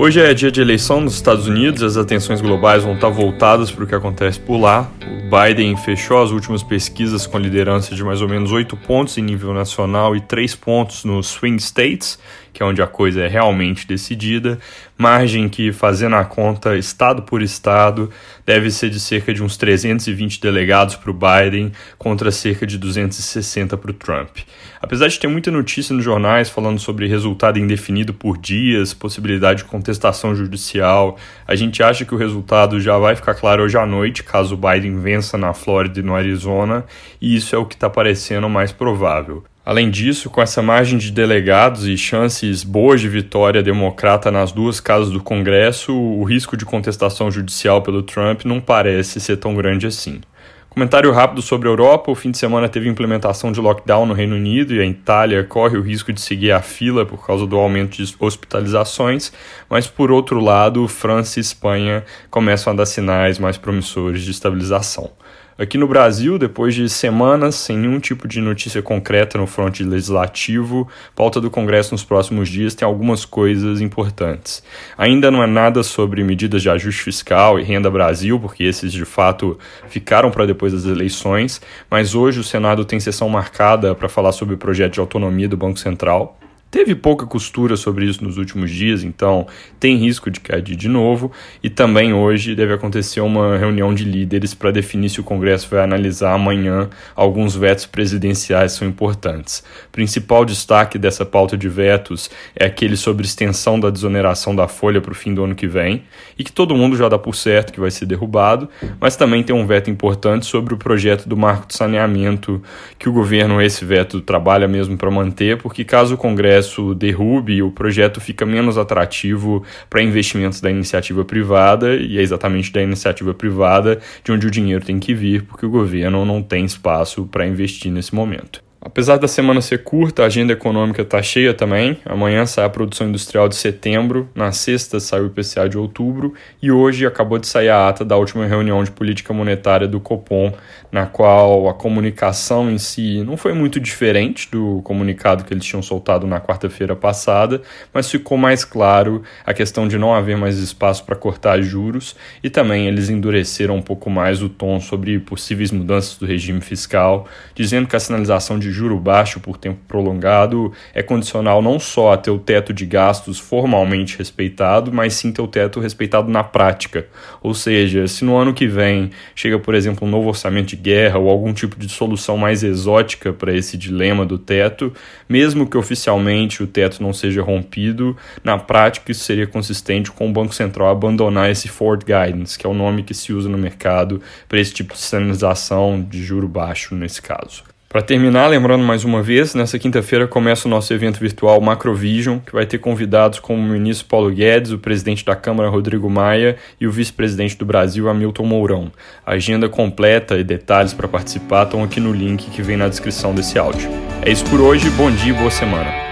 Hoje é dia de eleição nos Estados Unidos, as atenções globais vão estar voltadas para o que acontece por lá. O Biden fechou as últimas pesquisas com liderança de mais ou menos 8 pontos em nível nacional e 3 pontos nos swing states, que é onde a coisa é realmente decidida, margem que, fazendo a conta estado por estado, deve ser de cerca de uns 320 delegados para o Biden contra cerca de 260 para o Trump. Apesar de ter muita notícia nos jornais falando sobre resultado indefinido por dias, possibilidade de contestação judicial, a gente acha que o resultado já vai ficar claro hoje à noite, caso o Biden vença na Flórida e no Arizona, e isso é o que está parecendo mais provável. Além disso, com essa margem de delegados e chances boas de vitória democrata nas duas casas do Congresso, o risco de contestação judicial pelo Trump não parece ser tão grande assim. Comentário rápido sobre a Europa: o fim de semana teve implementação de lockdown no Reino Unido e a Itália corre o risco de seguir a fila por causa do aumento de hospitalizações, mas por outro lado, França e Espanha começam a dar sinais mais promissores de estabilização. Aqui no Brasil, depois de semanas sem nenhum tipo de notícia concreta no fronte legislativo, pauta do Congresso nos próximos dias tem algumas coisas importantes. Ainda não é nada sobre medidas de ajuste fiscal e renda Brasil, porque esses de fato ficaram para depois das eleições, mas hoje o Senado tem sessão marcada para falar sobre o projeto de autonomia do Banco Central. Teve pouca costura sobre isso nos últimos dias, então tem risco de cair de novo. E também hoje deve acontecer uma reunião de líderes para definir se o Congresso vai analisar amanhã alguns vetos presidenciais são importantes. Principal destaque dessa pauta de vetos é aquele sobre extensão da desoneração da folha para o fim do ano que vem, e que todo mundo já dá por certo que vai ser derrubado, mas também tem um veto importante sobre o projeto do marco de saneamento, que o governo, esse veto, trabalha mesmo para manter, porque caso o Congresso Congresso derrube, o projeto fica menos atrativo para investimentos da iniciativa privada, e é exatamente da iniciativa privada de onde o dinheiro tem que vir, porque o governo não tem espaço para investir nesse momento. Apesar da semana ser curta, a agenda econômica está cheia também. Amanhã sai a produção industrial de setembro, na sexta sai o IPCA de outubro e hoje acabou de sair a ata da última reunião de política monetária do Copom, na qual a comunicação em si não foi muito diferente do comunicado que eles tinham soltado na quarta-feira passada, mas ficou mais claro a questão de não haver mais espaço para cortar juros e também eles endureceram um pouco mais o tom sobre possíveis mudanças do regime fiscal, dizendo que a sinalização de juro baixo por tempo prolongado é condicional não só a ter o teto de gastos formalmente respeitado, mas sim ter o teto respeitado na prática. Ou seja, se no ano que vem chega, por exemplo, um novo orçamento de guerra ou algum tipo de solução mais exótica para esse dilema do teto, mesmo que oficialmente o teto não seja rompido, na prática isso seria consistente com o Banco Central abandonar esse forward guidance, que é o nome que se usa no mercado para esse tipo de sinalização de juro baixo nesse caso. Para terminar, lembrando mais uma vez, nessa quinta-feira começa o nosso evento virtual Macrovision, que vai ter convidados como o ministro Paulo Guedes, o presidente da Câmara Rodrigo Maia e o vice-presidente do Brasil Hamilton Mourão. A agenda completa e detalhes para participar estão aqui no link que vem na descrição desse áudio. É isso por hoje, bom dia e boa semana.